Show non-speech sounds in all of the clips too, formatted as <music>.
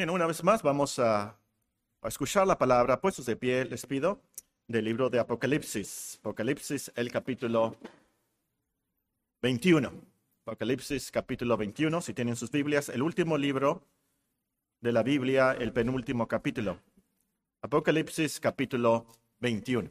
Bien, una vez más vamos a, a escuchar la palabra. Puestos de pie, les pido, del libro de Apocalipsis. Apocalipsis, el capítulo 21. Apocalipsis, capítulo 21. Si tienen sus Biblias, el último libro de la Biblia, el penúltimo capítulo. Apocalipsis, capítulo 21.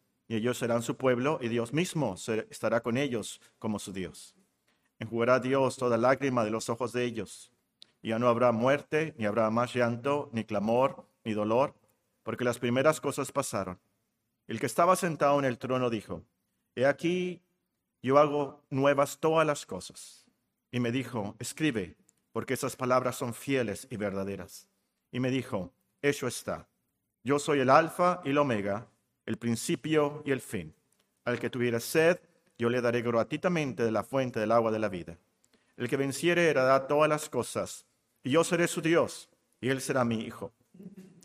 y ellos serán su pueblo, y Dios mismo estará con ellos como su Dios. Enjugará Dios toda lágrima de los ojos de ellos. Y ya no habrá muerte, ni habrá más llanto, ni clamor, ni dolor, porque las primeras cosas pasaron. El que estaba sentado en el trono dijo, He aquí, yo hago nuevas todas las cosas. Y me dijo, escribe, porque esas palabras son fieles y verdaderas. Y me dijo, hecho está. Yo soy el alfa y el omega, el principio y el fin. Al que tuviera sed, yo le daré gratuitamente de la fuente del agua de la vida. El que venciere heredará todas las cosas, y yo seré su Dios, y él será mi hijo.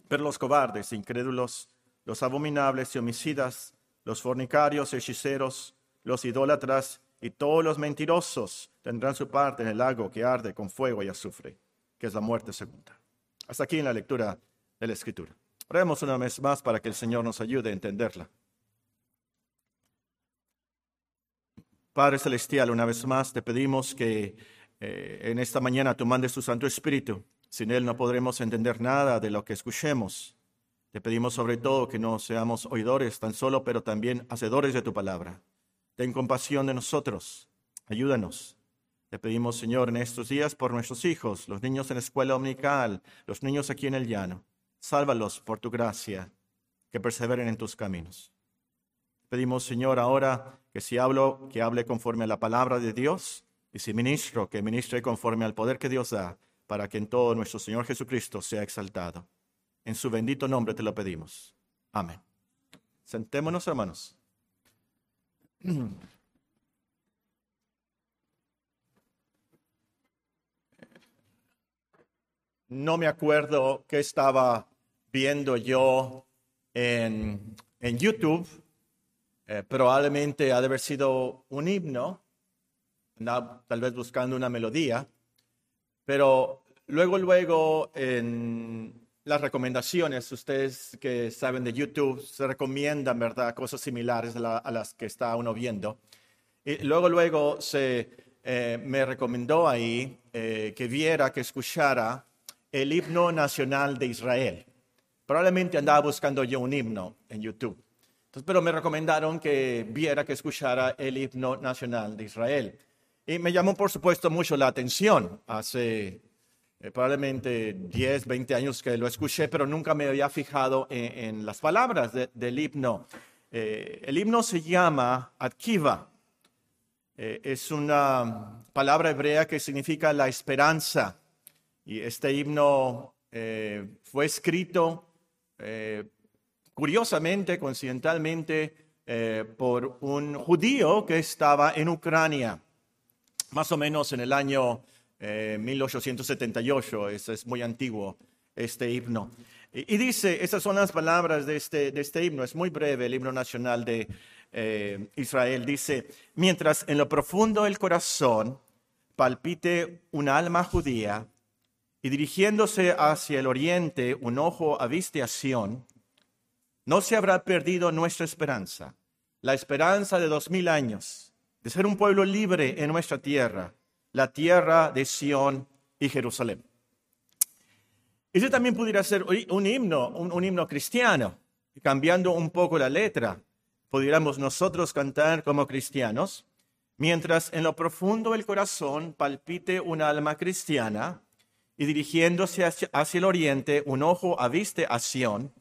Pero los cobardes, incrédulos, los abominables y homicidas, los fornicarios, hechiceros, los idólatras y todos los mentirosos tendrán su parte en el lago que arde con fuego y azufre, que es la muerte segunda. Hasta aquí en la lectura de la Escritura. Oremos una vez más para que el Señor nos ayude a entenderla. Padre Celestial, una vez más te pedimos que eh, en esta mañana tú mandes tu Santo Espíritu. Sin Él no podremos entender nada de lo que escuchemos. Te pedimos sobre todo que no seamos oidores tan solo, pero también hacedores de tu palabra. Ten compasión de nosotros. Ayúdanos. Te pedimos, Señor, en estos días por nuestros hijos, los niños en la escuela dominical, los niños aquí en el llano. Sálvalos por tu gracia, que perseveren en tus caminos. Pedimos, Señor, ahora que si hablo, que hable conforme a la palabra de Dios, y si ministro, que ministre conforme al poder que Dios da, para que en todo nuestro Señor Jesucristo sea exaltado. En su bendito nombre te lo pedimos. Amén. Sentémonos, hermanos. <clears throat> No me acuerdo qué estaba viendo yo en, en YouTube, eh, probablemente ha de haber sido un himno, tal vez buscando una melodía, pero luego, luego en las recomendaciones, ustedes que saben de YouTube, se recomiendan, ¿verdad?, cosas similares a, las que está uno viendo. Y luego, luego se eh, me recomendó ahí eh, que viera, que escuchara el himno nacional de Israel. Probablemente andaba buscando yo un himno en YouTube. Entonces, pero me recomendaron que viera, que escuchara el himno nacional de Israel. Y me llamó, por supuesto, mucho la atención. Hace eh, probablemente 10, 20 años que lo escuché, pero nunca me había fijado en, las palabras del himno. Eh, el himno se llama Adkiva. Eh, es una palabra hebrea que significa la esperanza. Y este himno fue escrito eh, curiosamente, coincidentalmente, eh, por un judío que estaba en Ucrania, más o menos en el año 1878, eh, ese es muy antiguo, este himno. Y, dice, esas son las palabras de este, de este himno, es muy breve, el himno nacional de Israel, dice, mientras en lo profundo del corazón palpite un alma judía, y dirigiéndose hacia el oriente, un ojo a a Sión, no se habrá perdido nuestra esperanza, la esperanza de dos mil años, de ser un pueblo libre en nuestra tierra, la tierra de Sión y Jerusalén. Ese también pudiera ser un himno, un, himno cristiano, cambiando un poco la letra. Pudiéramos nosotros cantar como cristianos, mientras en lo profundo del corazón palpite un alma cristiana, y dirigiéndose hacia, el oriente, un ojo aviste a Sión,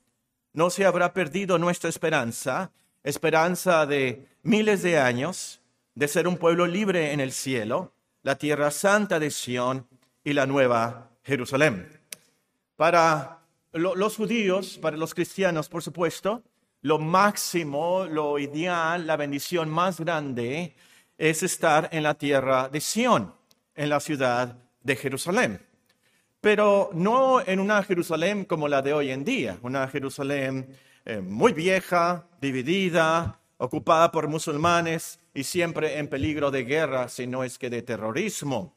no se habrá perdido nuestra esperanza, esperanza de miles de años, de ser un pueblo libre en el cielo, la tierra santa de Sión y la nueva Jerusalén. Para los judíos, para los cristianos, por supuesto, lo máximo, lo ideal, la bendición más grande es estar en la tierra de Sión, en la ciudad de Jerusalén. Pero no en una Jerusalén como la de hoy en día, una Jerusalén eh, muy vieja, dividida, ocupada por musulmanes y siempre en peligro de guerra, si no es que de terrorismo.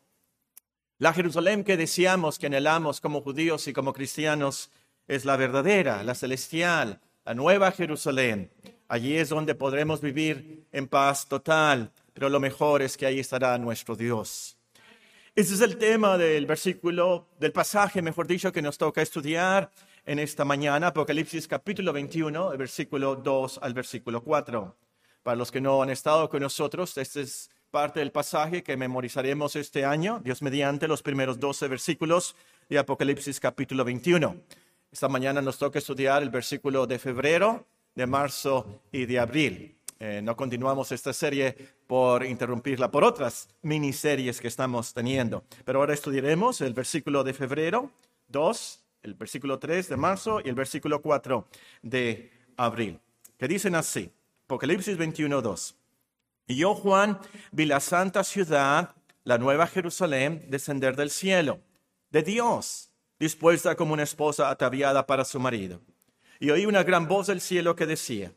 La Jerusalén que deseamos, que anhelamos como judíos y como cristianos, es la verdadera, la celestial, la nueva Jerusalén. Allí es donde podremos vivir en paz total, pero lo mejor es que ahí estará nuestro Dios. Ese es el tema del versículo, del pasaje, mejor dicho, que nos toca estudiar en esta mañana, Apocalipsis capítulo 21, el versículo 2 al versículo 4. Para los que no han estado con nosotros, este es parte del pasaje que memorizaremos este año, Dios mediante, los primeros 12 versículos de Apocalipsis capítulo 21. Esta mañana nos toca estudiar el versículo de febrero, de marzo y de abril. Eh, no continuamos esta serie por interrumpirla por otras miniseries que estamos teniendo. Pero ahora estudiaremos el versículo de febrero 2, el versículo 3 de marzo y el versículo 4 de abril, que dicen así, Apocalipsis 21, 2. Y yo, Juan, vi la santa ciudad, la nueva Jerusalén, descender del cielo, de Dios dispuesta como una esposa ataviada para su marido. Y oí una gran voz del cielo que decía,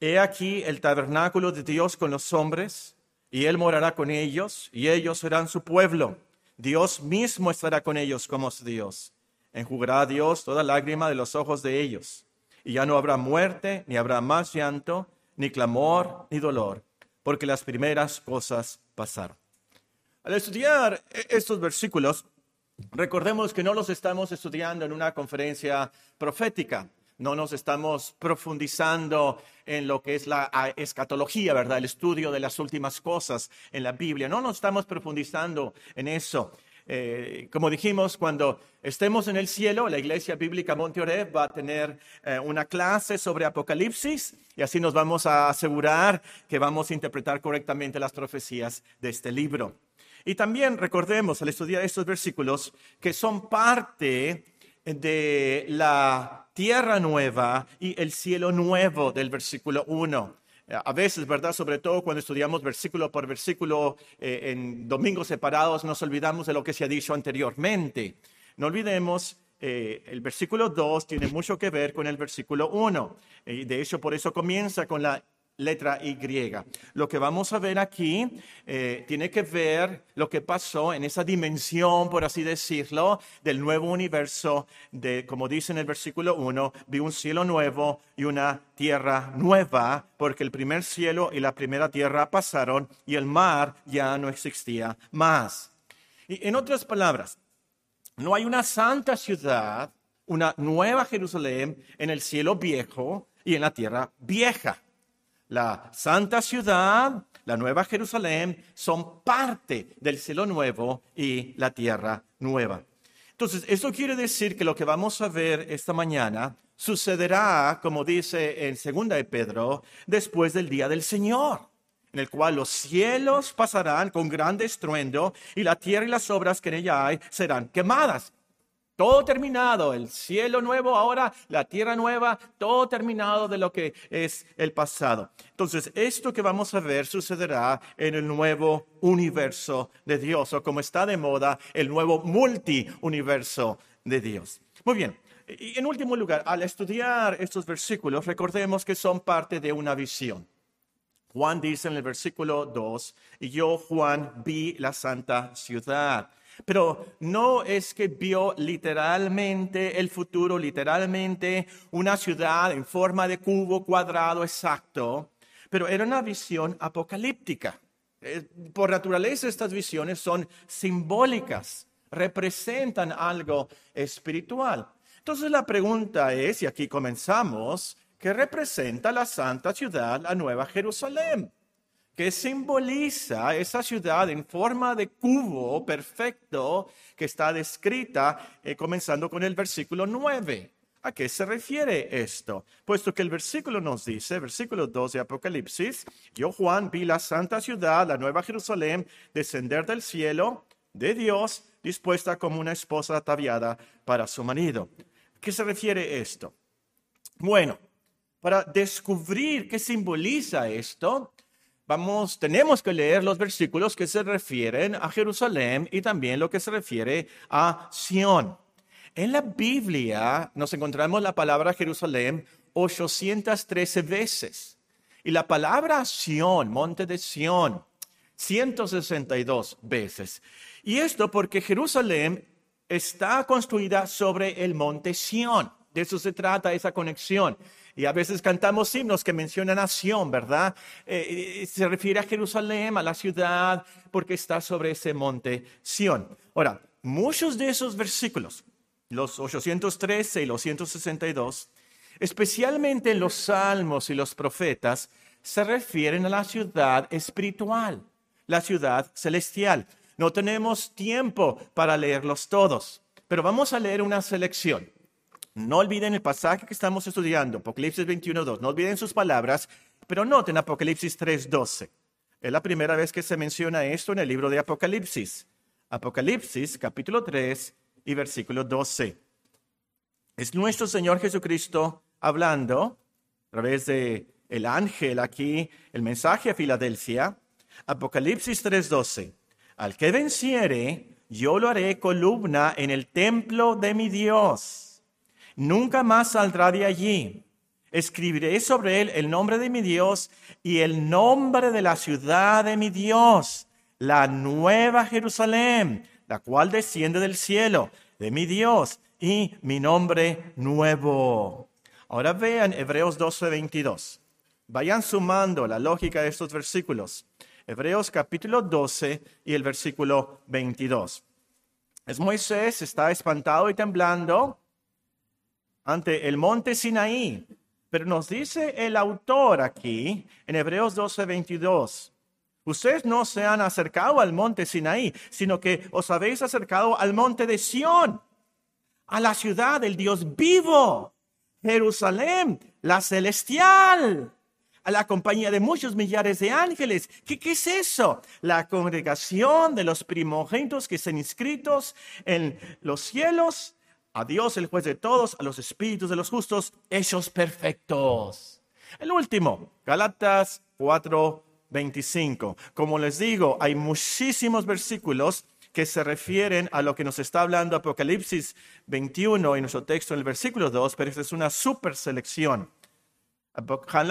He aquí el tabernáculo de Dios con los hombres, y Él morará con ellos, y ellos serán su pueblo. Dios mismo estará con ellos como su Dios. Enjugará a Dios toda lágrima de los ojos de ellos. Y ya no habrá muerte, ni habrá más llanto, ni clamor, ni dolor, porque las primeras cosas pasaron. Al estudiar e-, estos versículos, Recordemos que no los estamos estudiando en una conferencia profética, no nos estamos profundizando en lo que es la escatología, ¿verdad? El estudio de las últimas cosas en la Biblia. No nos estamos profundizando en eso. Eh, como dijimos, cuando estemos en el cielo, la Iglesia Bíblica Monte va a tener eh, una clase sobre Apocalipsis y así nos vamos a asegurar que vamos a interpretar correctamente las profecías de este libro. Y también recordemos al estudiar estos versículos que son parte de la tierra nueva y el cielo nuevo del versículo 1. A veces, ¿verdad? Sobre todo cuando estudiamos versículo por versículo eh, en domingos separados, nos olvidamos de lo que se ha dicho anteriormente. No olvidemos eh, el versículo 2 tiene mucho que ver con el versículo 1. Y de hecho, por eso comienza con la letra Y. Lo que vamos a ver aquí eh, tiene que ver lo que pasó en esa dimensión, por así decirlo, del nuevo universo, de, como dice en el versículo 1, vi un cielo nuevo y una tierra nueva, porque el primer cielo y la primera tierra pasaron y el mar ya no existía más. Y en otras palabras, no hay una santa ciudad, una nueva Jerusalén en el cielo viejo y en la tierra vieja. La santa ciudad, la nueva Jerusalén, son parte del cielo nuevo y la tierra nueva. Entonces, eso quiere decir que lo que vamos a ver esta mañana sucederá, como dice en segunda de Pedro, después del día del Señor, en el cual los cielos pasarán con grande estruendo y la tierra y las obras que en ella hay serán quemadas. Todo terminado, el cielo nuevo ahora, la tierra nueva, todo terminado de lo que es el pasado. Entonces, esto que vamos a ver sucederá en el nuevo universo de Dios, o como está de moda, el nuevo multiuniverso de Dios. Muy bien, y en último lugar, al estudiar estos versículos, recordemos que son parte de una visión. Juan dice en el versículo 2, y yo, Juan, vi la santa ciudad pero no es que vio literalmente el futuro, literalmente una ciudad en forma de cubo cuadrado exacto, pero era una visión apocalíptica. Eh, por naturaleza estas visiones son simbólicas, representan algo espiritual. Entonces la pregunta es, y aquí comenzamos, ¿qué representa la santa ciudad, la nueva Jerusalén? Que simboliza esa ciudad en forma de cubo perfecto que está descrita eh, comenzando con el versículo 9. ¿A qué se refiere esto? Puesto que el versículo nos dice, versículo 2 de Apocalipsis, yo Juan vi la santa ciudad, la nueva Jerusalén, descender del cielo de Dios, dispuesta como una esposa ataviada para su marido. ¿A qué se refiere esto? Bueno, para descubrir qué simboliza esto, vamos, tenemos que leer los versículos que se refieren a Jerusalén y también lo que se refiere a Sión. En la Biblia nos encontramos la palabra Jerusalén 813 veces y la palabra Sión, monte de Sión, 162 veces. Y esto porque Jerusalén está construida sobre el monte Sión. De eso se trata esa conexión. Y a veces cantamos himnos que mencionan a Sión, ¿verdad? Eh, se refiere a Jerusalén, a la ciudad, porque está sobre ese monte Sión. Ahora, muchos de esos versículos los 813 y los 162, especialmente en los salmos y los profetas, se refieren a la ciudad espiritual, la ciudad celestial. No tenemos tiempo para leerlos todos, pero vamos a leer una selección. No olviden el pasaje que estamos estudiando, Apocalipsis 21.2. No olviden sus palabras, pero noten Apocalipsis 3.12. Es la primera vez que se menciona esto en el libro de Apocalipsis. Apocalipsis capítulo 3, y versículo 12. Es nuestro Señor Jesucristo hablando a través de el ángel aquí, el mensaje a Filadelfia, Apocalipsis 3:12. Al que venciere, yo lo haré columna en el templo de mi Dios. Nunca más saldrá de allí. Escribiré sobre él el nombre de mi Dios y el nombre de la ciudad de mi Dios, la nueva Jerusalén la cual desciende del cielo, de mi Dios, y mi nombre nuevo. Ahora vean Hebreos 12, 22. Vayan sumando la lógica de estos versículos. Hebreos capítulo 12 y el versículo 22. Es Moisés, está espantado y temblando ante el monte Sinaí. Pero nos dice el autor aquí, en Hebreos 12, 22, Ustedes no se han acercado al monte Sinaí, sino que os habéis acercado al monte de Sión, a la ciudad del Dios vivo, Jerusalén, la celestial, a la compañía de muchos millares de ángeles. ¿Qué, ¿Qué, es eso? La congregación de los primogénitos que están inscritos en los cielos, a Dios el juez de todos, a los espíritus de los justos, hechos perfectos. El último, Galatas 4, 25. Como les digo, hay muchísimos versículos que se refieren a lo que nos está hablando Apocalipsis 21 en nuestro texto en el versículo 2, pero esta es una super selección.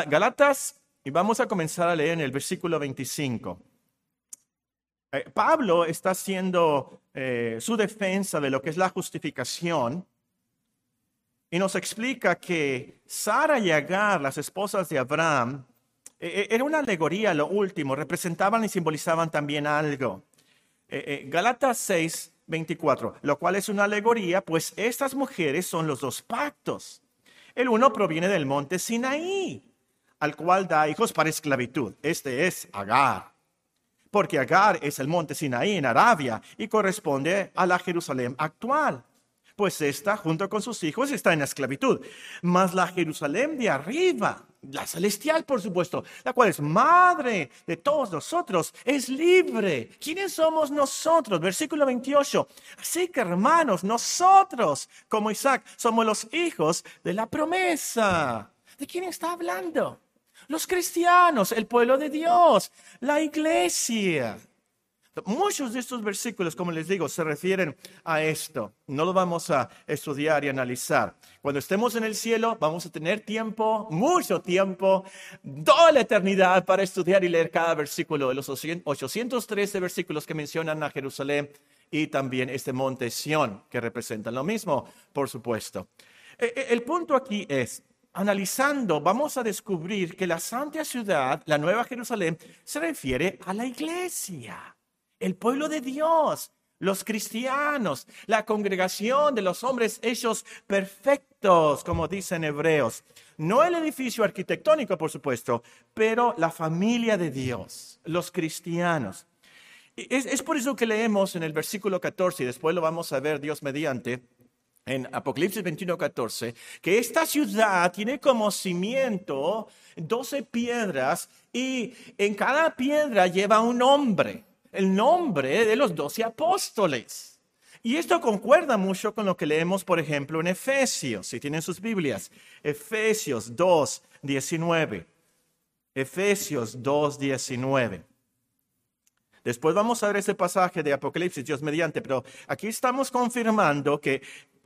Galatas, y vamos a comenzar a leer en el versículo 25. Eh, Pablo está haciendo eh, su defensa de lo que es la justificación y nos explica que Sara y Agar, las esposas de Abraham, eh, era una alegoría lo último, representaban y simbolizaban también algo. Galatas 6, 24, lo cual es una alegoría, pues estas mujeres son los dos pactos. El uno proviene del monte Sinaí, al cual da hijos para esclavitud. Este es Agar. Porque Agar es el monte Sinaí en Arabia y corresponde a la Jerusalén actual pues esta, junto con sus hijos, está en esclavitud. Mas la Jerusalén de arriba, la celestial, por supuesto, la cual es madre de todos nosotros, es libre. ¿Quiénes somos nosotros? Versículo 28. Así que, hermanos, nosotros, como Isaac, somos los hijos de la promesa. ¿De quién está hablando? Los cristianos, el pueblo de Dios, la iglesia. Muchos de estos versículos, como les digo, se refieren a esto. No lo vamos a estudiar y analizar. Cuando estemos en el cielo, vamos a tener tiempo, mucho tiempo, toda la eternidad para estudiar y leer cada versículo de los 813 versículos que mencionan a Jerusalén y también este monte Sión, que representan lo mismo, por supuesto. E, e, el punto aquí es, analizando, vamos a descubrir que la santa ciudad, la nueva Jerusalén, se refiere a la iglesia el pueblo de Dios, los cristianos, la congregación de los hombres hechos perfectos, como dicen hebreos. No el edificio arquitectónico, por supuesto, pero la familia de Dios, los cristianos. Es, es por eso que leemos en el versículo 14, y después lo vamos a ver Dios mediante, en Apocalipsis 21, 14, que esta ciudad tiene como cimiento 12 piedras y en cada piedra lleva un nombre, el nombre de los 12 apóstoles. Y esto concuerda mucho con lo que leemos, por ejemplo, en Efesios, si tienen sus Biblias. Efesios 2, 19. Efesios 2, 19. Después vamos a ver ese pasaje de Apocalipsis, Dios mediante, pero aquí estamos confirmando que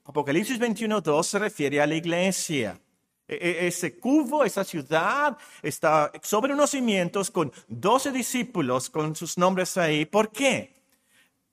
Apocalipsis 21.2 se refiere a la iglesia. E, e, ese cubo, esa ciudad, está sobre unos cimientos con 12 discípulos con sus nombres ahí. ¿Por qué?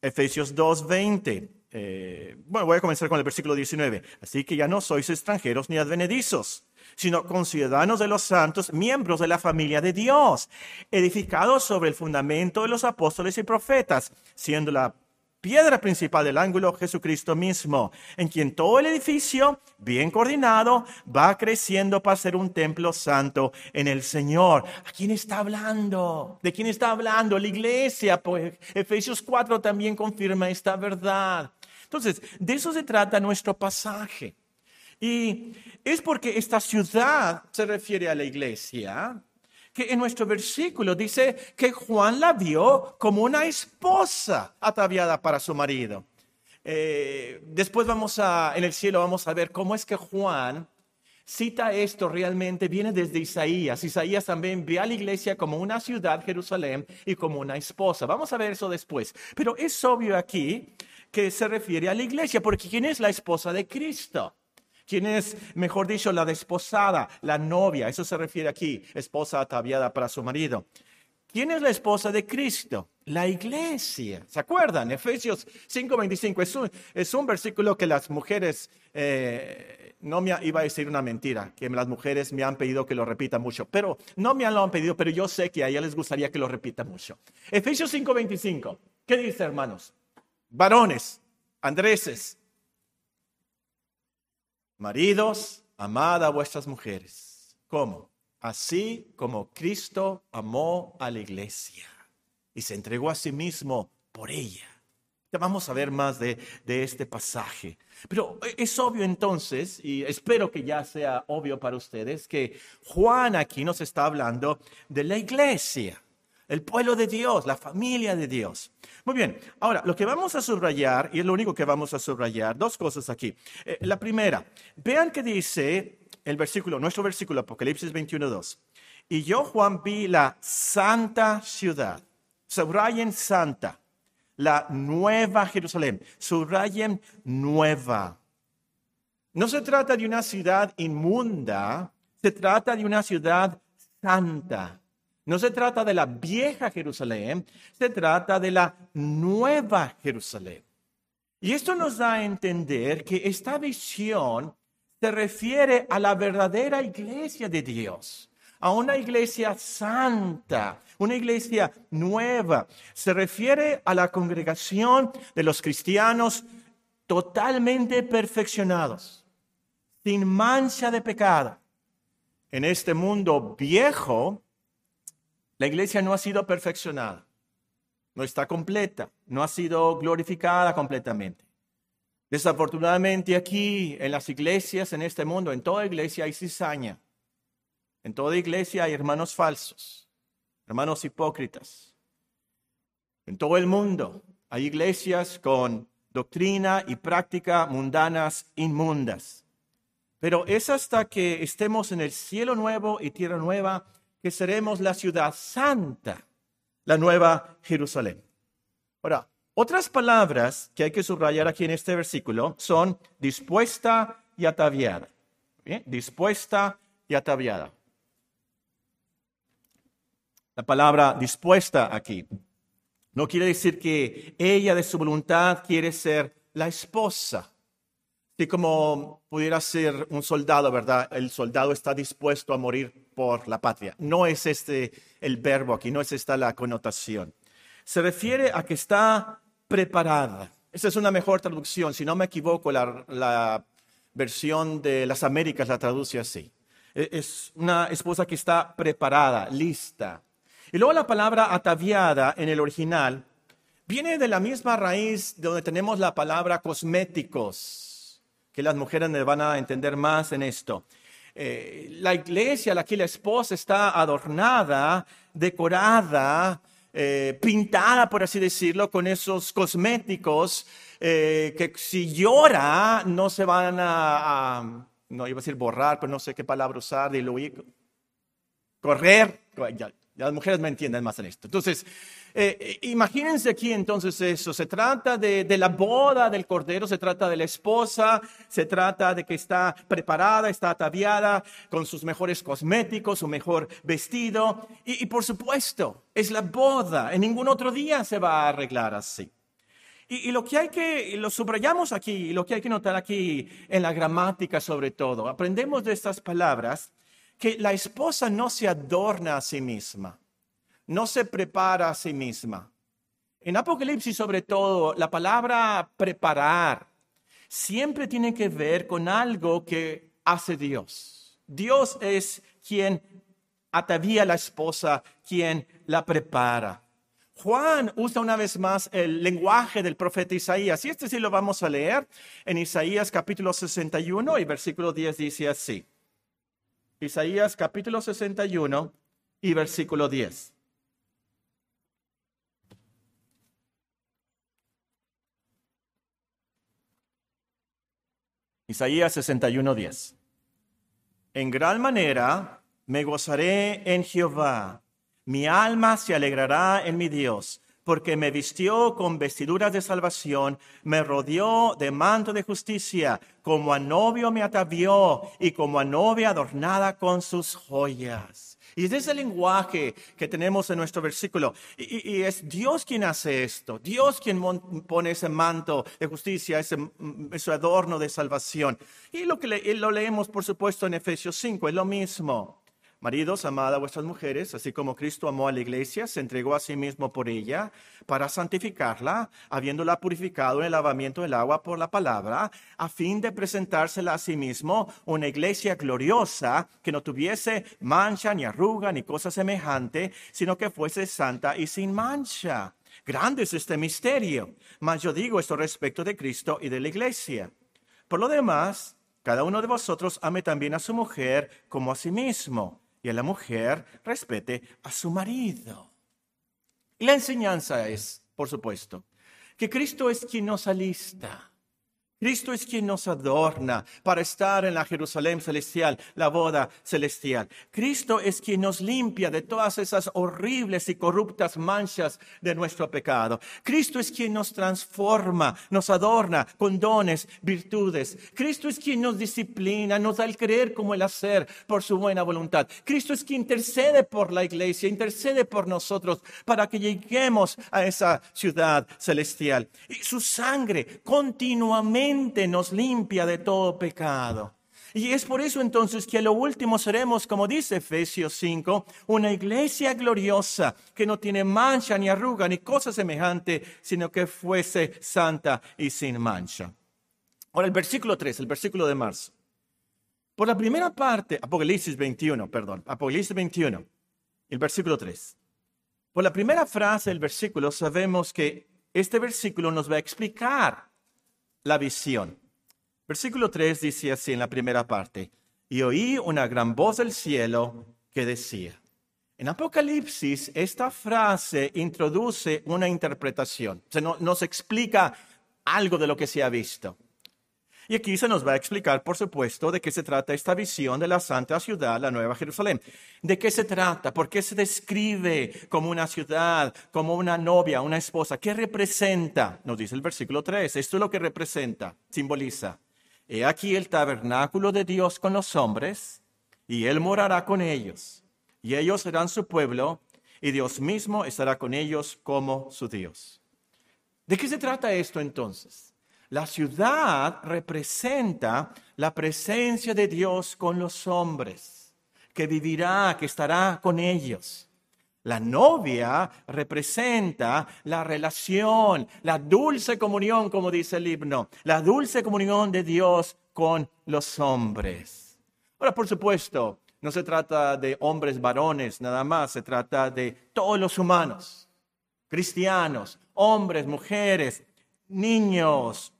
Efesios 2.20. Eh, bueno, voy a comenzar con el versículo 19. Así que ya no sois extranjeros ni advenedizos, sino conciudadanos de los santos, miembros de la familia de Dios, edificados sobre el fundamento de los apóstoles y profetas, siendo la piedra principal del ángulo, Jesucristo mismo, en quien todo el edificio, bien coordinado, va creciendo para ser un templo santo en el Señor. ¿A quién está hablando? ¿De quién está hablando? La iglesia, pues Efesios 4 también confirma esta verdad. Entonces, de eso se trata nuestro pasaje. Y es porque esta ciudad se refiere a la iglesia, que en nuestro versículo dice que Juan la vio como una esposa ataviada para su marido. Eh, después vamos a, en el cielo vamos a ver cómo es que Juan cita esto realmente, viene desde Isaías. Isaías también ve a la iglesia como una ciudad, Jerusalén, y como una esposa. Vamos a ver eso después. Pero es obvio aquí que se refiere a la iglesia, porque ¿quién es la esposa de Cristo? ¿Quién es, mejor dicho, la desposada, la novia? Eso se refiere aquí, esposa ataviada para su marido. ¿Quién es la esposa de Cristo? La iglesia. ¿Se acuerdan? Efesios 5:25 es un, es un versículo que las mujeres, eh, no me iba a decir una mentira, que las mujeres me han pedido que lo repita mucho, pero no me lo han pedido, pero yo sé que a ellas les gustaría que lo repita mucho. Efesios 5:25, ¿qué dice hermanos? Varones, Andreses, Maridos, amad a vuestras mujeres. ¿Cómo? Así como Cristo amó a la iglesia y se entregó a sí mismo por ella. Ya vamos a ver más de, de este pasaje. Pero es obvio entonces, y espero que ya sea obvio para ustedes, que Juan aquí nos está hablando de la iglesia el pueblo de Dios, la familia de Dios. Muy bien, ahora lo que vamos a subrayar, y es lo único que vamos a subrayar, dos cosas aquí. Eh, la primera, vean que dice el versículo, nuestro versículo, Apocalipsis 21.2. Y yo, Juan, vi la santa ciudad. Subrayen santa, la nueva Jerusalén. Subrayen nueva. No se trata de una ciudad inmunda, se trata de una ciudad santa no se trata de la vieja Jerusalén, se trata de la nueva Jerusalén. Y esto nos da a entender que esta visión se refiere a la verdadera iglesia de Dios, a una iglesia santa, una iglesia nueva. Se refiere a la congregación de los cristianos totalmente perfeccionados, sin mancha de pecado. En este mundo viejo, la iglesia no ha sido perfeccionada, no está completa, no ha sido glorificada completamente. Desafortunadamente aquí en las iglesias, en este mundo, en toda iglesia hay cizaña. En toda iglesia hay hermanos falsos, hermanos hipócritas. En todo el mundo hay iglesias con doctrina y práctica mundanas inmundas. Pero es hasta que estemos en el cielo nuevo y tierra nueva que seremos la ciudad santa, la nueva Jerusalén. Ahora, otras palabras que hay que subrayar aquí en este versículo son dispuesta y ataviada. Dispuesta y ataviada. La palabra dispuesta aquí no quiere decir que ella de su voluntad quiere ser la esposa. Así como pudiera ser un soldado, ¿verdad? El soldado está dispuesto a morir por la patria. No es este el verbo aquí, no es esta la connotación. Se refiere a que está preparada. Esa es una mejor traducción. Si no me equivoco, la, versión de las Américas la traduce así. E, es una esposa que está preparada, lista. Y luego la palabra ataviada en el original viene de la misma raíz de donde tenemos la palabra cosméticos que las mujeres me van a entender más en esto. Eh, la iglesia, aquí la esposa está adornada, decorada, eh, pintada, por así decirlo, con esos cosméticos eh, que si llora no se van a, no iba a decir borrar, pero no sé qué palabra usar, diluir, correr. Ya, las mujeres me entienden más en esto. Entonces, eh, eh, imagínense aquí entonces eso. Se trata de, la boda del cordero, se trata de la esposa, se trata de que está preparada, está ataviada con sus mejores cosméticos, su mejor vestido. Y, y por supuesto, es la boda. En ningún otro día se va a arreglar así. Y, lo que hay que, lo subrayamos aquí, lo que hay que notar aquí en la gramática sobre todo, aprendemos de estas palabras que la esposa no se adorna a sí misma, no se prepara a sí misma. En Apocalipsis sobre todo, la palabra preparar siempre tiene que ver con algo que hace Dios. Dios es quien atavía a la esposa, quien la prepara. Juan usa una vez más el lenguaje del profeta Isaías, y este sí lo vamos a leer en Isaías capítulo 61 y versículo 10 dice así. Isaías capítulo 61 y versículo 10. Isaías 61, 10. En gran manera me gozaré en Jehová mi alma se alegrará en mi Dios, porque me vistió con vestiduras de salvación, me rodeó de manto de justicia, como a novio me atavió y como a novia adornada con sus joyas. Y es ese lenguaje que tenemos en nuestro versículo. Y, es Dios quien hace esto. Dios quien pone ese manto de justicia, ese, ese adorno de salvación. Y lo que lo leemos, por supuesto, en Efesios 5, es lo mismo. Maridos, amad a vuestras mujeres, así como Cristo amó a la iglesia, se entregó a sí mismo por ella, para santificarla, habiéndola purificado en el lavamiento del agua por la palabra, a fin de presentársela a sí mismo una iglesia gloriosa, que no tuviese mancha, ni arruga, ni cosa semejante, sino que fuese santa y sin mancha. Grande es este misterio, mas yo digo esto respecto de Cristo y de la iglesia. Por lo demás, cada uno de vosotros ame también a su mujer como a sí mismo y a la mujer respete a su marido. Y la enseñanza es, por supuesto, que Cristo es quien nos alista Cristo es quien nos adorna para estar en la Jerusalén celestial, la boda celestial. Cristo es quien nos limpia de todas esas horribles y corruptas manchas de nuestro pecado. Cristo es quien nos transforma, nos adorna con dones, virtudes. Cristo es quien nos disciplina, nos da el creer como el hacer por su buena voluntad. Cristo es quien intercede por la iglesia, intercede por nosotros para que lleguemos a esa ciudad celestial. Y su sangre continuamente nos limpia de todo pecado. Y es por eso entonces que a lo último seremos, como dice Efesios 5, una iglesia gloriosa que no tiene mancha ni arruga ni cosa semejante, sino que fuese santa y sin mancha. Ahora el versículo 3, el versículo de marzo. Por la primera parte, Apocalipsis 21, perdón, Apocalipsis 21, el versículo 3. Por la primera frase del versículo sabemos que este versículo nos va a explicar la visión. Versículo 3 dice así en la primera parte, y oí una gran voz del cielo que decía. En Apocalipsis, esta frase introduce una interpretación, nos explica algo de lo que se ha visto. Y aquí se nos va a explicar, por supuesto, de qué se trata esta visión de la santa ciudad, la Nueva Jerusalén. ¿De qué se trata? ¿Por qué se describe como una ciudad, como una novia, una esposa? ¿Qué representa? Nos dice el versículo 3. Esto es lo que representa, simboliza. He aquí el tabernáculo de Dios con los hombres, y Él morará con ellos, y ellos serán su pueblo, y Dios mismo estará con ellos como su Dios. ¿De qué se trata esto entonces? La ciudad representa la presencia de Dios con los hombres, que vivirá, que estará con ellos. La novia representa la relación, la dulce comunión, como dice el himno, la dulce comunión de Dios con los hombres. Ahora, por supuesto, no se trata de hombres varones nada más, se trata de todos los humanos, cristianos, hombres, mujeres, niños,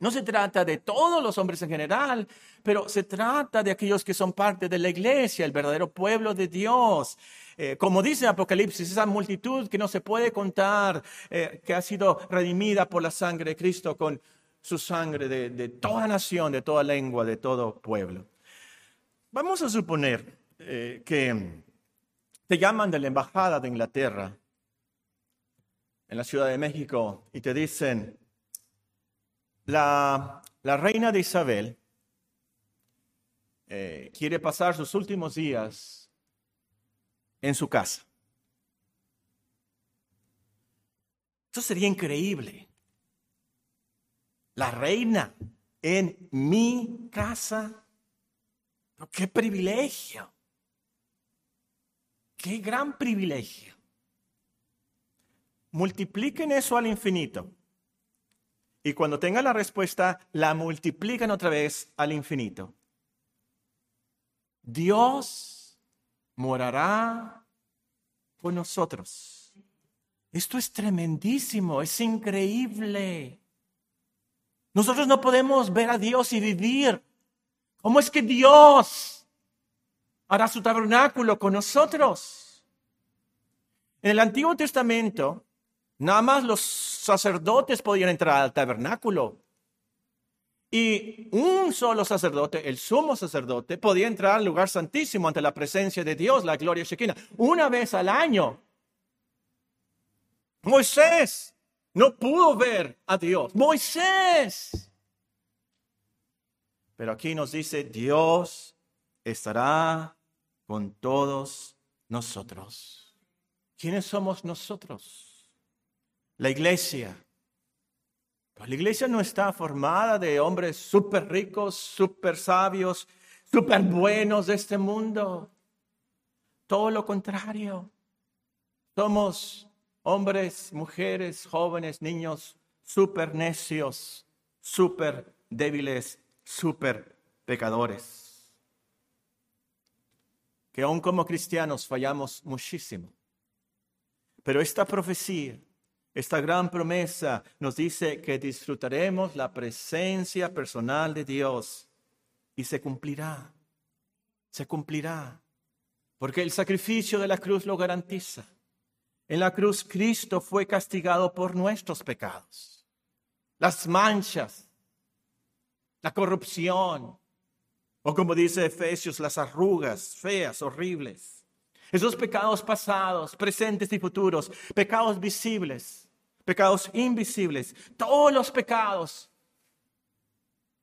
No se trata de todos los hombres en general, pero se trata de aquellos que son parte de la iglesia, el verdadero pueblo de Dios. Eh, como dice Apocalipsis, esa multitud que no se puede contar, eh, que ha sido redimida por la sangre de Cristo con su sangre de, toda nación, de toda lengua, de todo pueblo. Vamos a suponer eh, que te llaman de la Embajada de Inglaterra en la Ciudad de México y te dicen, la, reina de Isabel eh, quiere pasar sus últimos días en su casa. Eso sería increíble. La reina en mi casa. ¡Qué privilegio! ¡Qué gran privilegio! Multipliquen eso al infinito. Y cuando tengan la respuesta, la multiplican otra vez al infinito. Dios morará con nosotros. Esto es tremendísimo, es increíble. Nosotros no podemos ver a Dios y vivir. ¿Cómo es que Dios hará su tabernáculo con nosotros? En el Antiguo Testamento, Nada más los sacerdotes podían entrar al tabernáculo. Y un solo sacerdote, el sumo sacerdote, podía entrar al lugar santísimo ante la presencia de Dios, la gloria Shekinah, una vez al año. Moisés no pudo ver a Dios. Moisés. Pero aquí nos dice, Dios estará con todos nosotros. ¿Quiénes somos nosotros? La iglesia. la iglesia no está formada de hombres súper ricos, súper sabios, súper buenos de este mundo. Todo lo contrario. Somos hombres, mujeres, jóvenes, niños, súper necios, súper débiles, súper pecadores. Que aún como cristianos fallamos muchísimo. Pero esta profecía esta gran promesa nos dice que disfrutaremos la presencia personal de Dios y se cumplirá, se cumplirá, porque el sacrificio de la cruz lo garantiza. En la cruz Cristo fue castigado por nuestros pecados, las manchas, la corrupción, o como dice Efesios, las arrugas feas, horribles. Esos pecados pasados, presentes y futuros, pecados visibles, pecados invisibles, todos los pecados.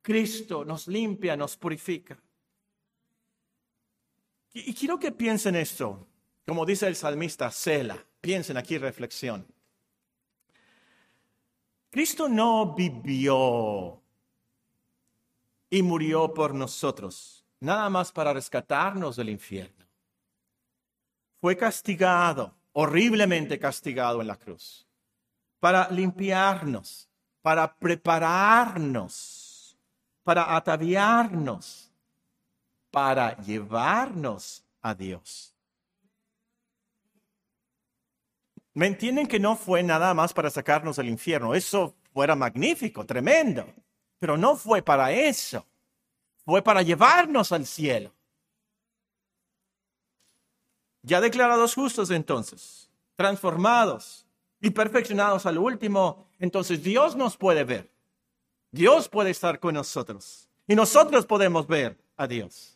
Cristo nos limpia, nos purifica. Y, quiero que piensen esto, como dice el salmista Sela, piensen aquí reflexión. Cristo no vivió y murió por nosotros, nada más para rescatarnos del infierno. Fue castigado, horriblemente castigado en la cruz para limpiarnos, para prepararnos, para ataviarnos, para llevarnos a Dios. ¿Me entienden que no fue nada más para sacarnos del infierno? Eso fuera magnífico, tremendo. Pero no fue para eso. Fue para llevarnos al cielo. Ya declarados justos entonces, transformados, y perfeccionados al último, entonces Dios nos puede ver. Dios puede estar con nosotros. Y nosotros podemos ver a Dios.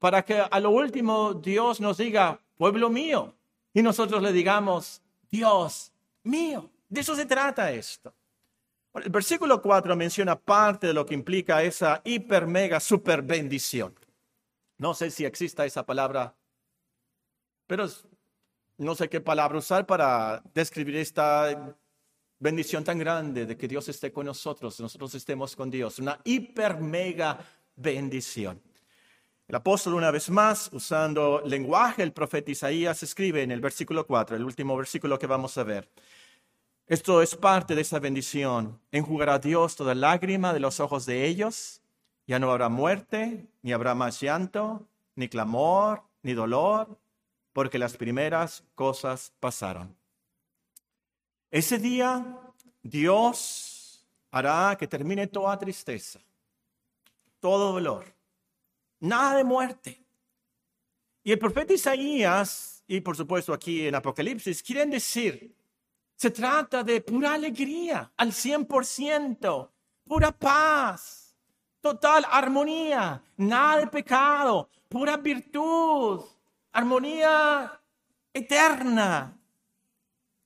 Para que a lo último Dios nos diga, pueblo mío. Y nosotros le digamos, Dios mío. De eso se trata esto. El versículo 4 menciona parte de lo que implica esa hiper, mega, super bendición. No sé si exista esa palabra, pero no sé qué palabra usar para describir esta bendición tan grande de que Dios esté con nosotros, nosotros estemos con Dios. Una hiper mega bendición. El apóstol una vez más, usando lenguaje, el profeta Isaías escribe en el versículo 4, el último versículo que vamos a ver. Esto es parte de esa bendición. Enjugará Dios toda lágrima de los ojos de ellos. Ya no habrá muerte, ni habrá más llanto, ni clamor, ni dolor porque las primeras cosas pasaron. Ese día Dios hará que termine toda tristeza, todo dolor, nada de muerte. Y el profeta Isaías, y por supuesto aquí en Apocalipsis, quieren decir, se trata de pura alegría al 100%, pura paz, total armonía, nada de pecado, pura virtud, armonía eterna.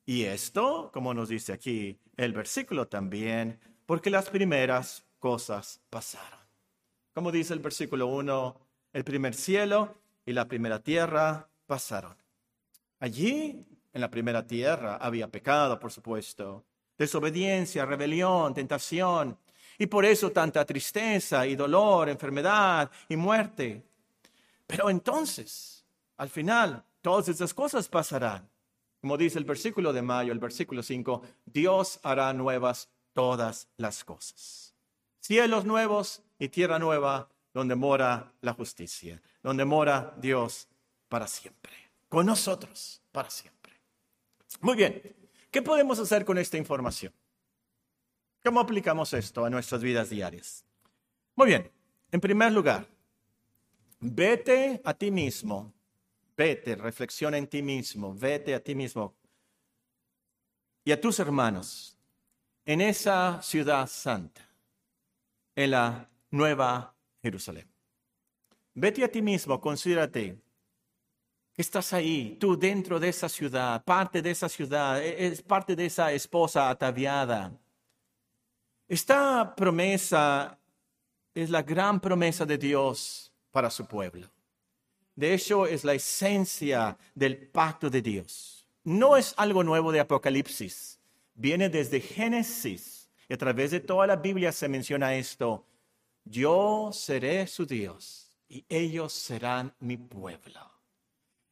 Y esto, como nos dice aquí el versículo también, porque las primeras cosas pasaron. Como dice el versículo 1, el primer cielo y la primera tierra pasaron. Allí, en la primera tierra, había pecado, por supuesto, desobediencia, rebelión, tentación, y por eso tanta tristeza y dolor, enfermedad y muerte. Pero entonces, al final, todas esas cosas pasarán. Como dice el versículo de mayo, el versículo 5, Dios hará nuevas todas las cosas. Cielos nuevos y tierra nueva donde mora la justicia, donde mora Dios para siempre, con nosotros para siempre. Muy bien, ¿qué podemos hacer con esta información? ¿Cómo aplicamos esto a nuestras vidas diarias? Muy bien, en primer lugar, vete a ti mismo, vete, reflexiona en ti mismo, vete a ti mismo y a tus hermanos en esa ciudad santa, en la nueva Jerusalén. Vete a ti mismo, considérate estás ahí, tú dentro de esa ciudad, parte de esa ciudad, e-, es parte de esa esposa ataviada. Esta promesa es la gran promesa de Dios para su pueblo. De hecho, es la esencia del pacto de Dios. No es algo nuevo de Apocalipsis. Viene desde Génesis. Y a través de toda la Biblia se menciona esto. Yo seré su Dios y ellos serán mi pueblo.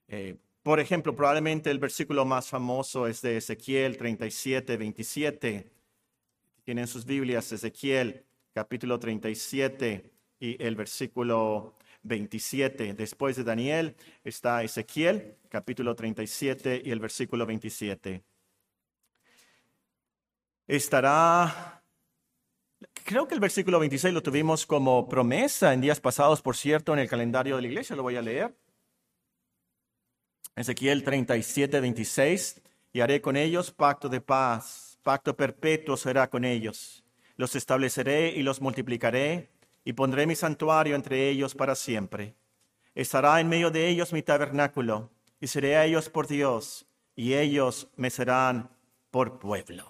Eh, por ejemplo, probablemente el versículo más famoso es de Ezequiel 37, 27. Tienen sus Biblias Ezequiel capítulo 37 y el versículo 27. Después de Daniel está Ezequiel, capítulo 37 y el versículo 27. Estará, creo que el versículo 26 lo tuvimos como promesa en días pasados, por cierto, en el calendario de la iglesia, lo voy a leer. Ezequiel 37, 26, y haré con ellos pacto de paz, pacto perpetuo será con ellos. Los estableceré y los multiplicaré y pondré mi santuario entre ellos para siempre. Estará en medio de ellos mi tabernáculo, y seré a ellos por Dios, y ellos me serán por pueblo.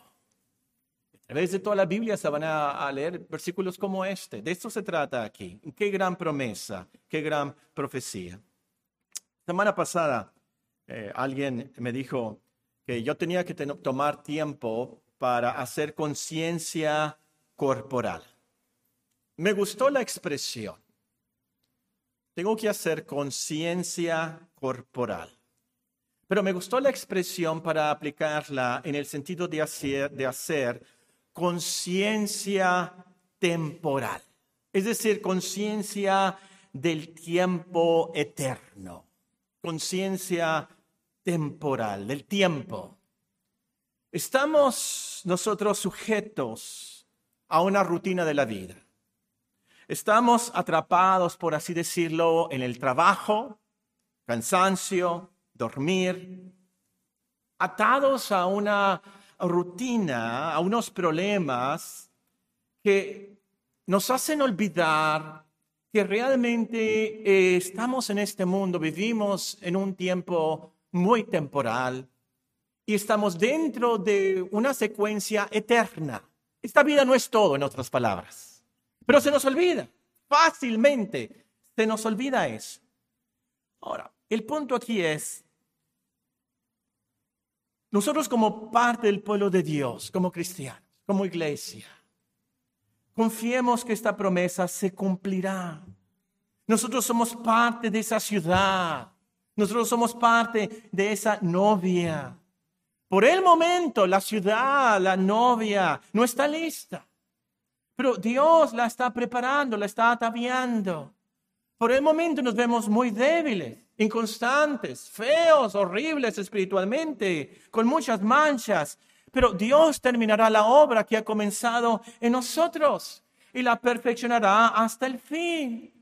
A través de toda la Biblia se van a, leer versículos como este. De esto se trata aquí. Qué gran promesa, qué gran profecía. Semana pasada eh, alguien me dijo que yo tenía que tomar tiempo para hacer conciencia corporal. Me gustó la expresión. Tengo que hacer conciencia corporal. Pero me gustó la expresión para aplicarla en el sentido de hacer, conciencia temporal. Es decir, conciencia del tiempo eterno. Conciencia temporal, del tiempo. Estamos nosotros sujetos a una rutina de la vida. Estamos atrapados, por así decirlo, en el trabajo, cansancio, dormir, atados a una rutina, a unos problemas que nos hacen olvidar que realmente eh, estamos en este mundo, vivimos en un tiempo muy temporal y estamos dentro de una secuencia eterna. Esta vida no es todo, en otras palabras. Pero se nos olvida, fácilmente se nos olvida eso. Ahora, el punto aquí es, nosotros como parte del pueblo de Dios, como cristianos, como iglesia, confiemos que esta promesa se cumplirá. Nosotros somos parte de esa ciudad. Nosotros somos parte de esa novia. Por el momento, la ciudad, la novia, no está lista. Pero Dios la está preparando, la está ataviando. Por el momento nos vemos muy débiles, inconstantes, feos, horribles espiritualmente, con muchas manchas. Pero Dios terminará la obra que ha comenzado en nosotros y la perfeccionará hasta el fin.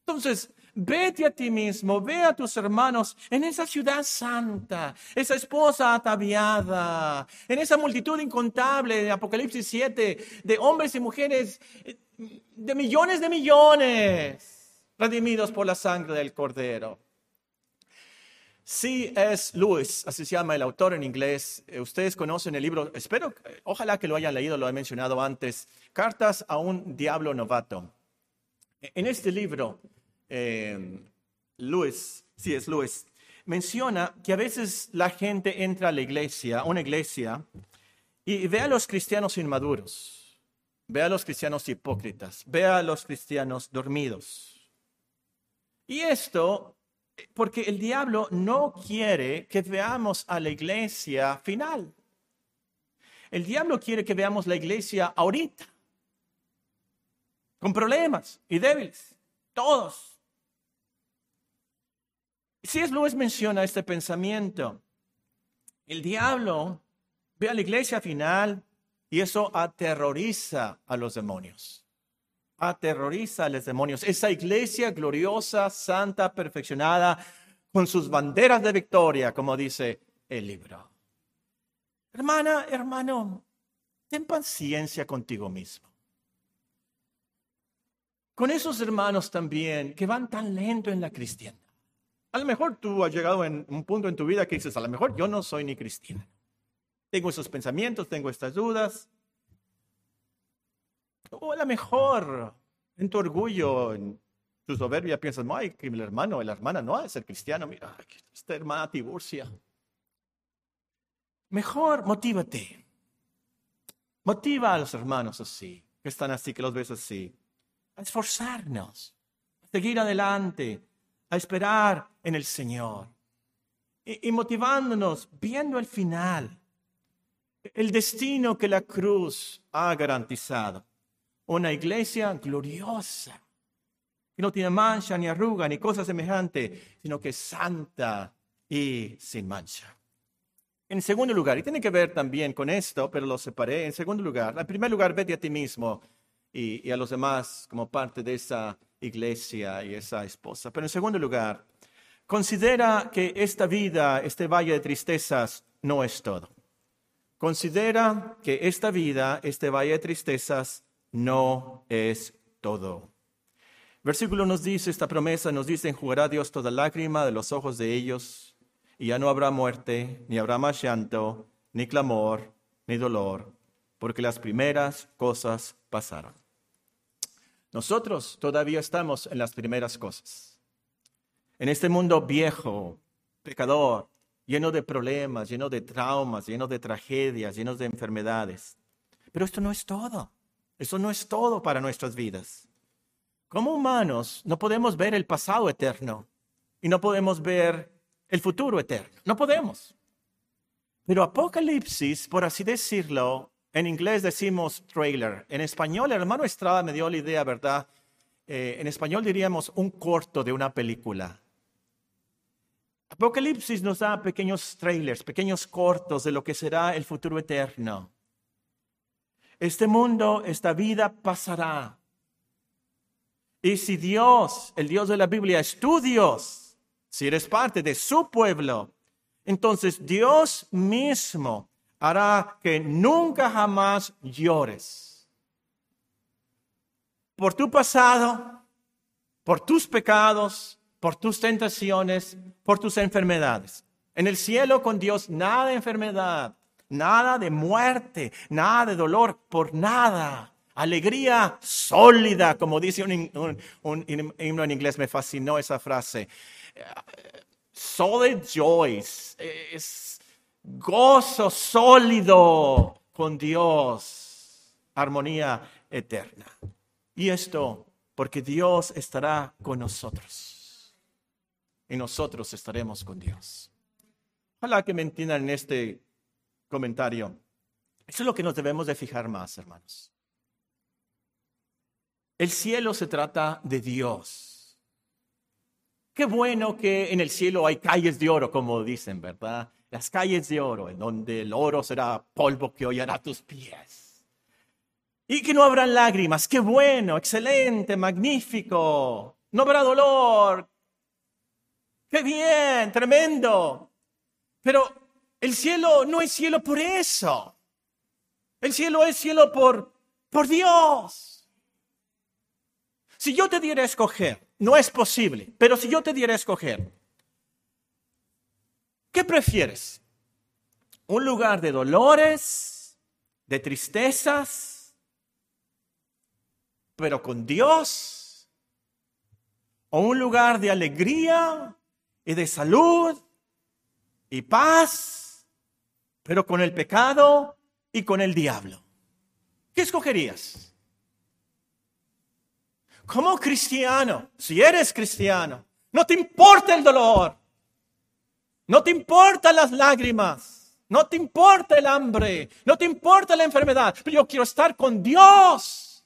Entonces, vete a ti mismo, ve a tus hermanos en esa ciudad santa, esa esposa ataviada, en esa multitud incontable de Apocalipsis 7, de hombres y mujeres, de millones de millones, redimidos por la sangre del Cordero. C.S. Lewis, así se llama el autor en inglés. Eh, ustedes conocen el libro, espero, ojalá que lo hayan leído, lo he mencionado antes, Cartas a un Diablo Novato. En este libro, eh, Lewis, C.S. Lewis, menciona que a veces la gente entra a la iglesia, a una iglesia, y ve a los cristianos inmaduros, ve a los cristianos hipócritas, ve a los cristianos dormidos. Y esto porque el diablo no quiere que veamos a la iglesia final. El diablo quiere que veamos la iglesia ahorita, con problemas y débiles, todos. Es Luis menciona este pensamiento. El diablo ve a la iglesia final y eso aterroriza a los demonios aterroriza a los demonios. Esa iglesia gloriosa, santa, perfeccionada, con sus banderas de victoria, como dice el libro. Hermana, hermano, ten paciencia contigo mismo. Con esos hermanos también que van tan lento en la cristiana. A lo mejor tú has llegado en un punto en tu vida que dices, a lo mejor yo no soy ni cristiano. Tengo esos pensamientos, tengo estas dudas, o a lo mejor en tu orgullo, en tu soberbia, piensas, ay, que el hermano la hermana no ha de ser cristiano. Mira, esta hermana Tiburcia. Mejor motívate. Motiva a los hermanos así, que están así, que los ves así. A esforzarnos, a seguir adelante, a esperar en el Señor. y motivándonos, viendo el final, el destino que la cruz ha garantizado una iglesia gloriosa, que no tiene mancha ni arruga ni cosa semejante, sino que es santa y sin mancha. En segundo lugar, y tiene que ver también con esto, pero lo separé. En segundo lugar, en primer lugar, vete a ti mismo y, y a los demás como parte de esa iglesia y esa esposa. Pero en segundo lugar, considera que esta vida, este valle de tristezas, no es todo. Considera que esta vida, este valle de tristezas, no es todo. Versículo nos dice, esta promesa nos dice, enjugará Dios toda lágrima de los ojos de ellos, y ya no habrá muerte, ni habrá más llanto, ni clamor, ni dolor, porque las primeras cosas pasaron. Nosotros todavía estamos en las primeras cosas. En este mundo viejo, pecador, lleno de problemas, lleno de traumas, lleno de tragedias, lleno de enfermedades. Pero esto no es todo. Eso no es todo para nuestras vidas. Como humanos no podemos ver el pasado eterno y no podemos ver el futuro eterno. No podemos. Pero Apocalipsis, por así decirlo, en inglés decimos trailer. En español, el hermano Estrada me dio la idea, ¿verdad? Eh, en español diríamos un corto de una película. Apocalipsis nos da pequeños trailers, pequeños cortos de lo que será el futuro eterno. Este mundo, esta vida pasará. Y si Dios, el Dios de la Biblia, es tu Dios, si eres parte de su pueblo, entonces Dios mismo hará que nunca jamás llores. Por tu pasado, por tus pecados, por tus tentaciones, por tus enfermedades. En el cielo con Dios nada de enfermedad, nada de muerte, nada de dolor, por nada. Alegría sólida, como dice un, himno en inglés, me fascinó esa frase. Solid joy, es gozo sólido con Dios, armonía eterna. Y esto porque Dios estará con nosotros y nosotros estaremos con Dios. Ojalá que me entiendan en este comentario. Eso es lo que nos debemos de fijar más, hermanos. El cielo se trata de Dios. Qué bueno que en el cielo hay calles de oro, como dicen, ¿verdad? Las calles de oro, en donde el oro será polvo que hollará tus pies. Y que no habrá lágrimas, qué bueno, excelente, magnífico, no habrá dolor, qué bien, tremendo. Pero el cielo no es cielo por eso. El cielo es cielo por, por Dios. Si yo te diera a escoger, no es posible, pero si yo te diera a escoger, ¿qué prefieres? ¿Un lugar de dolores, de tristezas, pero con Dios? ¿O un lugar de alegría y de salud y paz, pero con el pecado y con el diablo. ¿Qué escogerías? Como cristiano, si eres cristiano, no te importa el dolor, no te importan las lágrimas, no te importa el hambre, no te importa la enfermedad, pero yo quiero estar con Dios.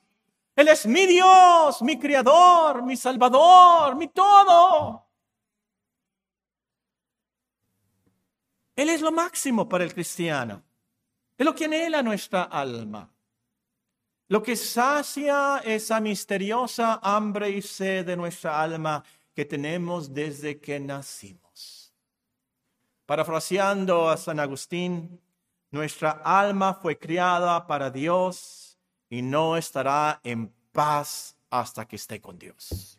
Él es mi Dios, mi creador, mi salvador, mi todo. Él es lo máximo para el cristiano. Es lo que anhela nuestra alma. Lo que sacia esa misteriosa hambre y sed de nuestra alma que tenemos desde que nacimos. Parafraseando a San Agustín, nuestra alma fue criada para Dios y no estará en paz hasta que esté con Dios.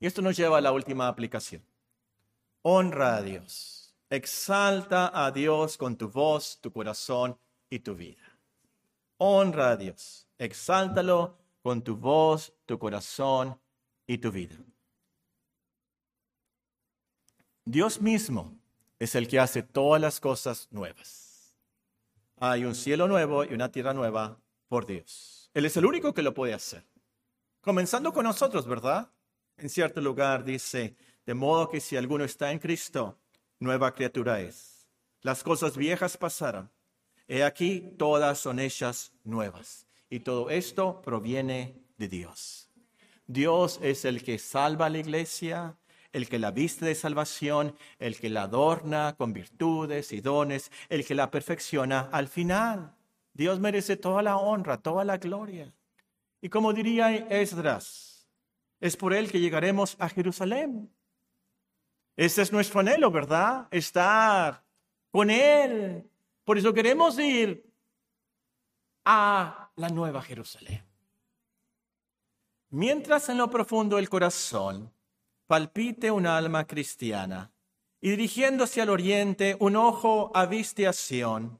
Y esto nos lleva a la última aplicación. Honra a Dios Exalta a Dios con tu voz, tu corazón y tu vida. Honra a Dios. Exáltalo con tu voz, tu corazón y tu vida. Dios mismo es el que hace todas las cosas nuevas. Hay un cielo nuevo y una tierra nueva por Dios. Él es el único que lo puede hacer. Comenzando con nosotros, ¿verdad? En cierto lugar dice, de modo que si alguno está en Cristo, nueva criatura es. Las cosas viejas pasaron. He aquí, todas son hechas nuevas. Y todo esto proviene de Dios. Dios es el que salva a la iglesia, el que la viste de salvación, el que la adorna con virtudes y dones, el que la perfecciona al final. Dios merece toda la honra, toda la gloria. Y como diría Esdras, es por él que llegaremos a Jerusalén. Ese es nuestro anhelo, ¿verdad? Estar con Él. Por eso queremos ir a la Nueva Jerusalén. Mientras en lo profundo del corazón palpite un alma cristiana y dirigiéndose al oriente un ojo aviste a Sion,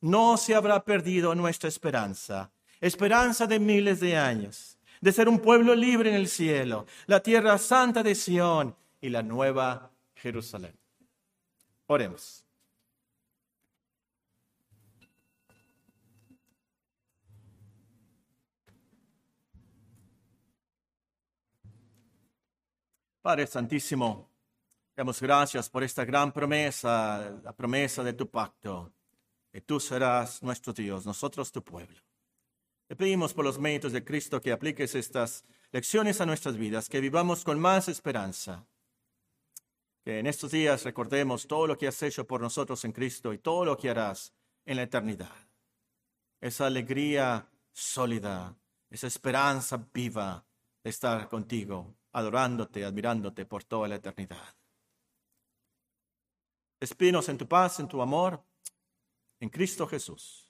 no se habrá perdido nuestra esperanza, esperanza de miles de años, de ser un pueblo libre en el cielo, la tierra santa de Sion y la nueva Jerusalén. Oremos. Padre Santísimo, damos gracias por esta gran promesa, la promesa de tu pacto, que tú serás nuestro Dios, nosotros tu pueblo. Te pedimos por los méritos de Cristo que apliques estas lecciones a nuestras vidas, que vivamos con más esperanza que en estos días recordemos todo lo que has hecho por nosotros en Cristo y todo lo que harás en la eternidad. Esa alegría sólida, esa esperanza viva de estar contigo, adorándote, admirándote por toda la eternidad. Despídenos en tu paz, en tu amor, en Cristo Jesús.